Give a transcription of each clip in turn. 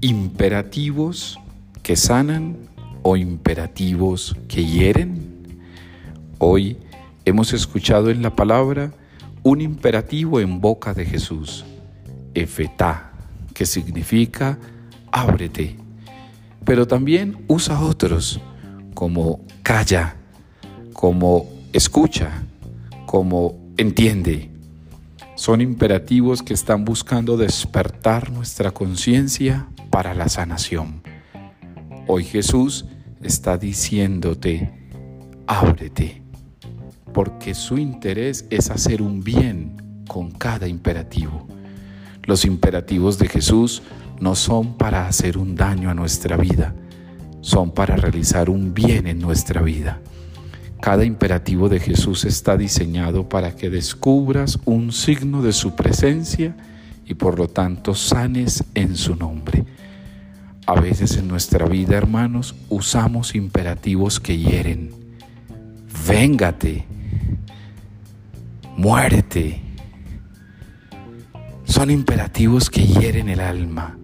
imperativos que sanan o imperativos que hieren? Hoy hemos escuchado en la palabra un imperativo en boca de Jesús, efetá, que significa ábrete, pero también usa otros como calla, como escucha, como entiende. Son imperativos que están buscando despertar nuestra conciencia para la sanación. Hoy Jesús está diciéndote, ábrete, porque su interés es hacer un bien con cada imperativo. Los imperativos de Jesús no son para hacer un daño a nuestra vida, son para realizar un bien en nuestra vida. Cada imperativo de Jesús está diseñado para que descubras un signo de su presencia y por lo tanto sanes en su nombre. A veces en nuestra vida, hermanos, usamos imperativos que hieren. Véngate, muérete. Son imperativos que hieren el alma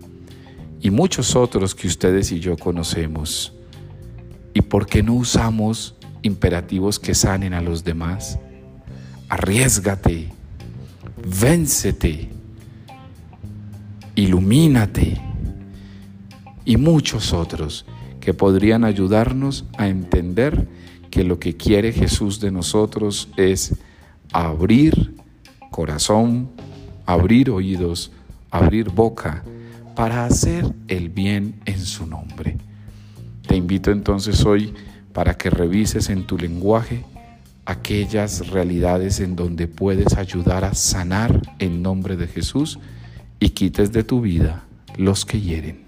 y muchos otros que ustedes y yo conocemos. ¿Y por qué no usamos imperativos que sanen a los demás. Arriesgate, véncete, ilumínate y muchos otros que podrían ayudarnos a entender que lo que quiere Jesús de nosotros es abrir corazón, abrir oídos, abrir boca para hacer el bien en su nombre. Te invito entonces hoy para que revises en tu lenguaje aquellas realidades en donde puedes ayudar a sanar en nombre de Jesús y quites de tu vida los que hieren.